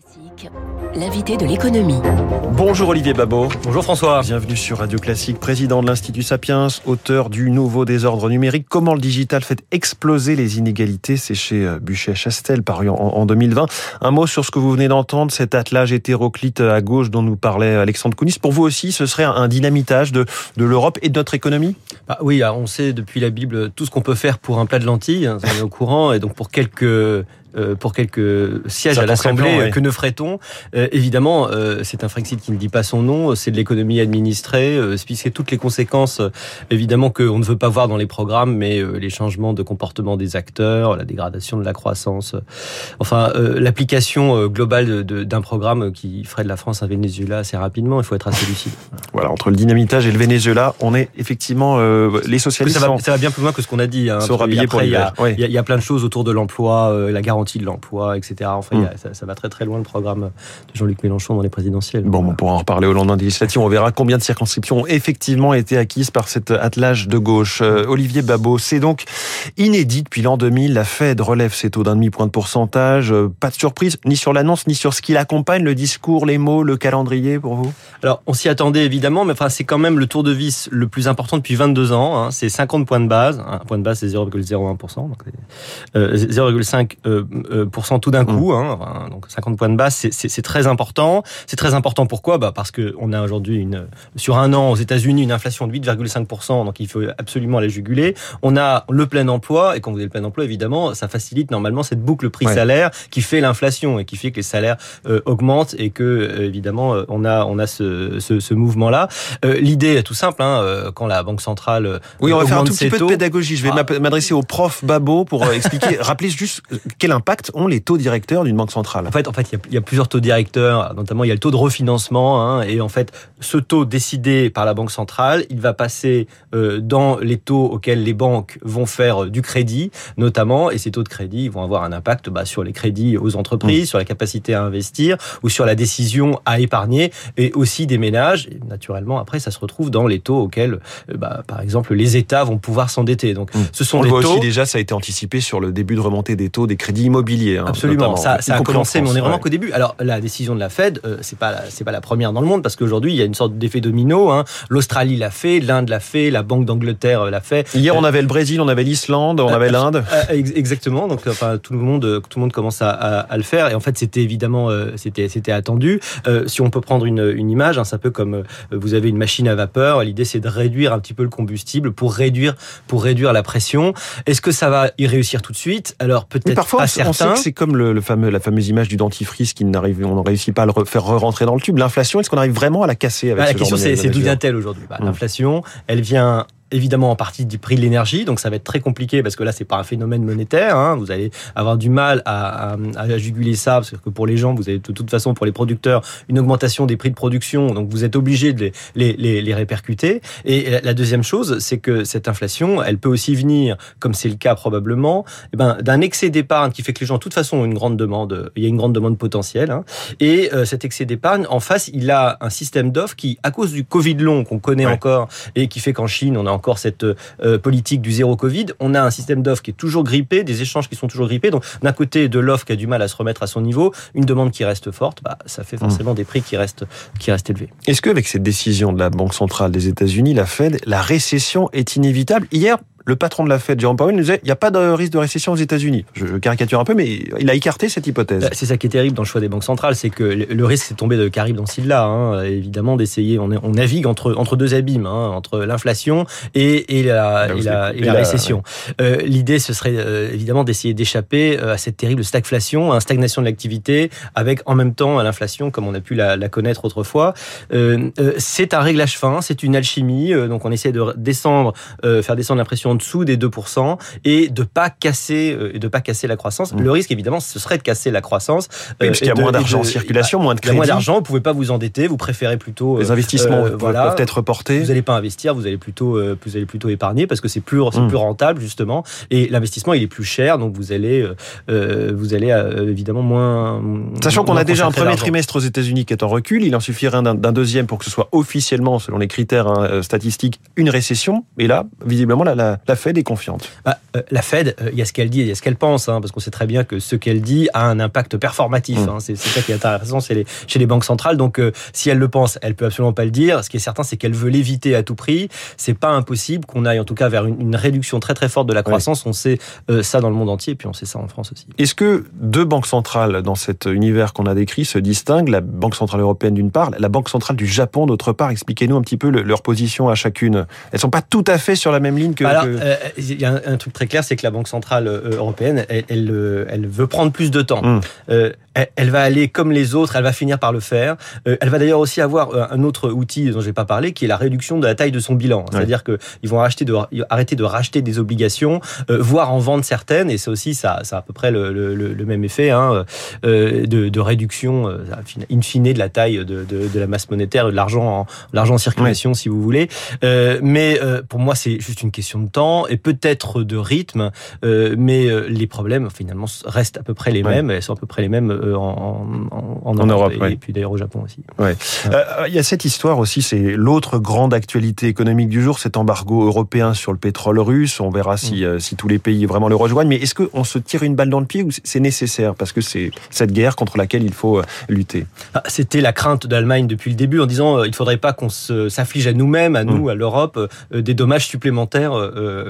Classique, l'invité de l'économie. Bonjour Olivier Babot. Bonjour François. Bienvenue sur Radio Classique, président de l'Institut Sapiens, auteur du Nouveau désordre numérique, comment le digital fait exploser les inégalités? C'est chez euh, Buchet-Chastel, paru en 2020. Un mot sur ce que vous venez d'entendre, cet attelage hétéroclite à gauche dont nous parlait Alexandre Kounis. Pour vous aussi, ce serait un dynamitage de, de l'Europe et de notre économie? Bah Oui, on sait depuis la Bible tout ce qu'on peut faire pour un plat de lentilles, hein, on est au courant, et donc pour quelques euh, pour quelques sièges à l'Assemblée, que ne ferait-on euh, Évidemment, euh, c'est un Frexit qui ne dit pas son nom, c'est de l'économie administrée, puisque toutes les conséquences, évidemment, qu'on ne veut pas voir dans les programmes, mais les changements de comportement des acteurs, la dégradation de la croissance, enfin, l'application globale d'un programme qui ferait de la France un Venezuela assez rapidement, il faut être assez lucide. Voilà, entre le dynamitage et le Venezuela, on est effectivement les socialistes. ça, va, bien plus loin que ce qu'on a dit. Hein, pour il y, a, il y a plein de choses autour de l'emploi, la garantie de l'emploi, etc. Enfin, hmm. ça, va très très loin le programme de Jean-Luc Mélenchon dans les présidentielles. Bon, on pourra en reparler au lendemain des législatives. On verra combien de circonscriptions ont effectivement été acquises par cet attelage de gauche. Euh, Olivier Babot, c'est donc inédit depuis l'an 2000. La Fed relève ses taux d'un demi-point de pourcentage. Euh, pas de surprise, ni sur l'annonce, ni sur ce qui l'accompagne, le discours, les mots, le calendrier pour vous? Alors, on s'y attendait évidemment, mais enfin, c'est quand même le tour de vis le plus important depuis 22 ans. Hein. C'est 50 points de base. Un point de base, c'est 0,01%. Donc 0,5 euh, euh, tout d'un coup, mmh. hein, donc 50 points de base, c'est très important. C'est très important pourquoi? Bah Parce qu'on a aujourd'hui une sur un an aux États-Unis une inflation de 8,5%, donc il faut absolument la juguler. On a le plein emploi, et quand vous avez le plein emploi, évidemment, ça facilite normalement cette boucle prix-salaire qui fait l'inflation et qui fait que les salaires euh, augmentent et que euh, évidemment on a on a ce, ce, ce mouvement-là. L'idée est tout simple, hein, quand la banque centrale oui, on va faire un tout petit peu de pédagogie. Je vais ah. m'adresser au prof Babo pour expliquer, rappeler juste quel impact ont les taux directeurs d'une banque centrale? En fait, en fait, il y, a, plusieurs taux directeurs, notamment il y a le taux de refinancement, hein, et en fait, ce taux décidé par la banque centrale, il va passer euh, dans les taux auxquels les banques vont faire du crédit, notamment, et ces taux de crédit vont avoir un impact bah, sur les crédits aux entreprises, mmh. sur la capacité à investir ou sur la décision à épargner, et aussi des ménages. Et naturellement, après, ça se retrouve dans les taux auxquels, euh, bah, par exemple, les États vont pouvoir s'endetter. Donc, mmh. ce sont On voit aussi déjà, ça a été anticipé sur le début de remontée des taux des crédits Hein, Absolument, ça, ça a commencé, mais on est vraiment qu'au début. Alors la décision de la Fed, euh, c'est pas c'est pas la première dans le monde parce qu'aujourd'hui il y a une sorte d'effet domino. Hein. L'Australie l'a fait, l'Inde l'a fait, la Banque d'Angleterre euh, l'a fait. Hier on euh, avait le Brésil, on avait l'Islande, on avait l'Inde. exactement. Donc enfin tout le monde tout le monde commence à, à, le faire et en fait c'était évidemment c'était c'était attendu. si on peut prendre une, une image, hein, c'est un peu comme vous avez une machine à vapeur. L'idée c'est de réduire un petit peu le combustible pour réduire pour réduire la pression. Est-ce que ça va y réussir tout de suite? Alors peut-être pas c'est comme le, fameux, la fameuse image du dentifrice qui n'arrive, on ne réussit pas à le faire re-rentrer dans le tube. L'inflation, est-ce qu'on arrive vraiment à la casser avec bah, ce La question, c'est d'où vient-elle aujourd'hui? Bah, mmh. L'inflation, elle vient évidemment en partie du prix de l'énergie, donc ça va être très compliqué parce que là c'est pas un phénomène monétaire. Hein. Vous allez avoir du mal à, à, à, juguler ça parce que pour les gens, vous avez de toute façon pour les producteurs une augmentation des prix de production, donc vous êtes obligé de les, les, les, répercuter. Et la deuxième chose, c'est que cette inflation, elle peut aussi venir, comme c'est le cas probablement, eh ben, d'un excès d'épargne qui fait que les gens de toute façon ont une grande demande. Il y a une grande demande potentielle, hein. et euh, cet excès d'épargne, en face, il a un système d'offres qui, à cause du Covid long qu'on connaît encore et qui fait qu'en Chine on a encore cette euh, politique du zéro Covid, on a un système d'offres qui est toujours grippé, des échanges qui sont toujours grippés. Donc d'un côté de l'offre qui a du mal à se remettre à son niveau, une demande qui reste forte, bah, ça fait forcément mmh. des prix qui restent, qui restent élevés. Est-ce qu'avec cette décision de la Banque centrale des États-Unis, la Fed, la récession est inévitable? Hier, le patron de la Fed, Jerome Powell, nous disait il n'y a pas de risque de récession aux États-Unis. Je caricature un peu, mais il a écarté cette hypothèse. Bah, c'est ça qui est terrible dans le choix des banques centrales, c'est que le risque c'est tombé de Caribe dans ce là hein. évidemment, d'essayer, on, on, navigue entre, entre deux abîmes, hein, entre l'inflation et, et, la, et, la, et la, récession. Euh, L'idée, ce serait euh, évidemment d'essayer d'échapper euh, à cette terrible stagflation, à stagnation de l'activité, avec en même temps l'inflation, comme on a pu la, la connaître autrefois. Euh, euh c'est un réglage fin, c'est une alchimie, donc on essaie de descendre, faire descendre l'impression dessous des 2% et de pas casser euh, et de pas casser la croissance. Mmh. Le risque évidemment ce serait de casser la croissance oui, parce qu'il y a moins d'argent en circulation, moins de crédit. Il y a moins d'argent, vous pouvez pas vous endetter, vous préférez plutôt les investissements euh, voilà, peuvent être reportés. Vous n'allez pas investir, vous allez plutôt euh, vous allez plutôt épargner parce que c'est plus mmh. plus rentable justement et l'investissement il est plus cher donc vous allez vous allez évidemment moins sachant qu'on a déjà un premier trimestre aux États-Unis qui est en recul, il en suffirait d'un deuxième pour que ce soit officiellement selon les critères hein, statistiques une récession et là visiblement la, la, La Fed est confiante. Bah, euh, la Fed, il y a ce qu'elle dit et il y a ce qu'elle pense, hein, parce qu'on sait très bien que ce qu'elle dit a un impact performatif. Mmh. Hein, c'est ça qui est intéressant les, chez les banques centrales. Donc, si elle le pense, elle peut absolument pas le dire. Ce qui est certain, c'est qu'elle veut l'éviter à tout prix. C'est pas impossible qu'on aille en tout cas vers une, réduction très très forte de la croissance. On sait ça dans le monde entier, et puis on sait ça en France aussi. Est-ce que deux banques centrales dans cet univers qu'on a décrit se distinguent? La Banque centrale européenne d'une part, la Banque centrale du Japon d'autre part. Expliquez-nous un petit peu leur position à chacune. Elles sont pas tout à fait sur la même ligne que. Alors, euh, il y a un, truc très clair, c'est que la Banque centrale euh, européenne, elle, elle, euh, elle, veut prendre plus de temps. Hum elle va aller comme les autres, elle va finir par le faire. Euh, elle va d'ailleurs aussi avoir euh, un autre outil dont j'ai pas parlé, qui est la réduction de la taille de son bilan. C'est-à-dire qu'ils vont arrêter de, arrêter de racheter des obligations, euh, voire en vendre certaines, et c'est aussi ça, ça a à peu près le, le, le même effet hein, de, de, réduction in fine de la taille de, de, de la masse monétaire, de l'argent en, l'argent en circulation, si vous voulez. mais pour moi, c'est juste une question de temps et peut-être de rythme, mais les problèmes finalement restent à peu près les mêmes, elles sont à peu près les mêmes en, en, Europe, et, puis d'ailleurs au Japon aussi. Ouais. Euh, il y a cette histoire aussi, c'est l'autre grande actualité économique du jour, cet embargo européen sur le pétrole russe. On verra si, mm. euh, si tous les pays vraiment le rejoignent. Mais est-ce qu'on se tire une balle dans le pied ou c'est nécessaire? Parce que c'est cette guerre contre laquelle il faut euh, lutter. Ah, c'était la crainte d'Allemagne depuis le début en disant il ne faudrait pas qu'on s'afflige à nous-mêmes, à nous, mm. à l'Europe, des dommages supplémentaires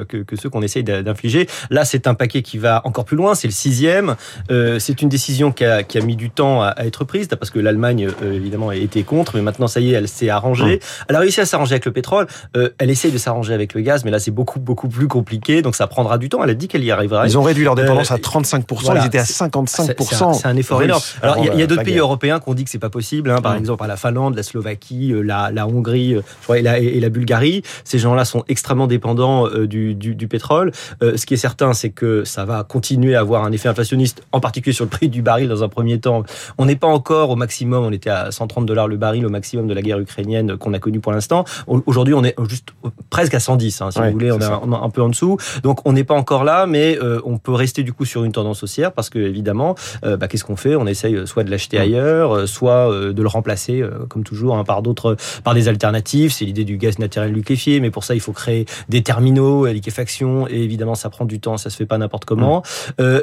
que, que ceux qu'on essaye d'infliger. Là, c'est un paquet qui va encore plus loin, c'est le sixième. c'est une décision qui a, qui a mis du temps à, être prise, parce que l'Allemagne, euh, évidemment, été contre, mais maintenant, ça y est, elle s'est arrangée. Hum. Elle a réussi à s'arranger avec le pétrole. Euh, elle essaye de s'arranger avec le gaz, mais là, c'est beaucoup, beaucoup plus compliqué, donc ça prendra du temps. Elle a dit qu'elle y arrivera. Ils ont réduit leur dépendance euh, à 35%, ils étaient à 55%. C'est un, effort énorme. Alors, il y a, d'autres pays européens qui ont dit que c'est pas possible, hein, par hum. exemple, la Finlande, la Slovaquie, la, la Hongrie, je crois, et, la, et la Bulgarie. Ces gens-là sont extrêmement dépendants du, du, du, pétrole. ce qui est certain, c'est que ça va continuer à avoir un effet inflationniste, en particulier sur le prix du baril dans un premier temps, on n'est pas encore au maximum, on était à 130 dollars le baril au maximum de la guerre ukrainienne qu'on a connue pour l'instant. Aujourd'hui, on est juste presque à 110, hein, si vous voulez, on est un, peu en dessous. Donc, on n'est pas encore là, mais euh, on peut rester du coup sur une tendance haussière parce que évidemment, euh, bah, qu'est-ce qu'on fait? On essaye euh, soit de l'acheter ailleurs, soit de le remplacer, comme toujours, hein, par d'autres, par des alternatives. C'est l'idée du gaz naturel liquéfié, mais pour ça, il faut créer des terminaux à liquéfaction et évidemment, ça prend du temps, ça se fait pas n'importe comment.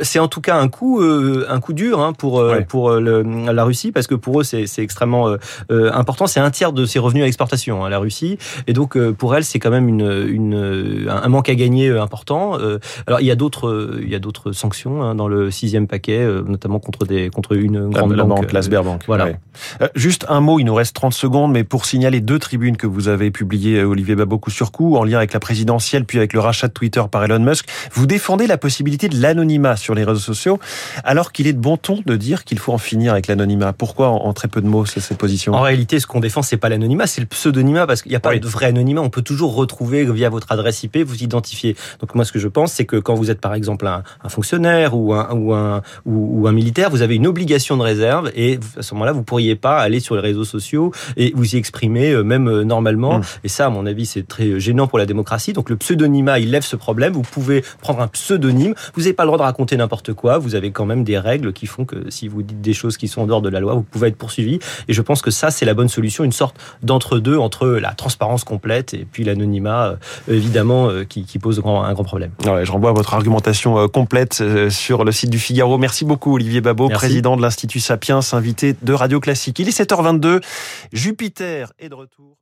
c'est en tout cas un coup, un coup dur hein, pour pour le, la Russie parce que pour eux c'est extrêmement euh, euh, important. C'est un tiers de ses revenus à exportation, hein, la Russie, et donc euh, pour elle c'est quand même une, une, un manque à gagner important. alors il y a d'autres il y a d'autres sanctions hein, dans le sixième paquet, notamment contre des contre une grande la, banque, la Sberbank. Voilà. juste un mot, il nous reste 30 secondes, mais pour signaler deux tribunes que vous avez publiées, Olivier Babocou sur coup, en lien avec la présidentielle, puis avec le rachat de Twitter par Elon Musk. Vous défendez la possibilité de l'anonymat sur les réseaux sociaux, alors qu'il est de bon ton de dire qu'il faut en finir avec l'anonymat. Pourquoi en, très peu de mots c'est cette position? En réalité, ce qu'on défend, c'est pas l'anonymat, c'est le pseudonymat parce qu'il n'y a pas de vrai anonymat. On peut toujours retrouver via votre adresse IP, vous identifier. Donc moi, ce que je pense, c'est que quand vous êtes par exemple un, fonctionnaire ou un, ou un ou, un militaire, vous avez une obligation de réserve et à ce moment-là, vous pourriez pas aller sur les réseaux sociaux et vous y exprimer euh, même euh, normalement. Hmm. Et ça, à mon avis, c'est très gênant pour la démocratie. Donc le pseudonymat, il lève ce problème. Vous pouvez prendre un pseudonyme. Vous n'avez pas le droit de raconter n'importe quoi. Vous avez quand même des règles qui font que si vous dites des choses qui sont en dehors de la loi, vous pouvez être poursuivi. Et je pense que ça, c'est la bonne solution, une sorte d'entre-deux entre la transparence complète et puis l'anonymat, euh, évidemment, euh, qui, pose un grand problème. Ouais, je renvoie à votre argumentation euh, complète sur le site du Figaro. Merci beaucoup, Olivier Babot, président de l'Institut Sapiens, invité de Radio Classique. Il est 7h22. Jupiter est de retour.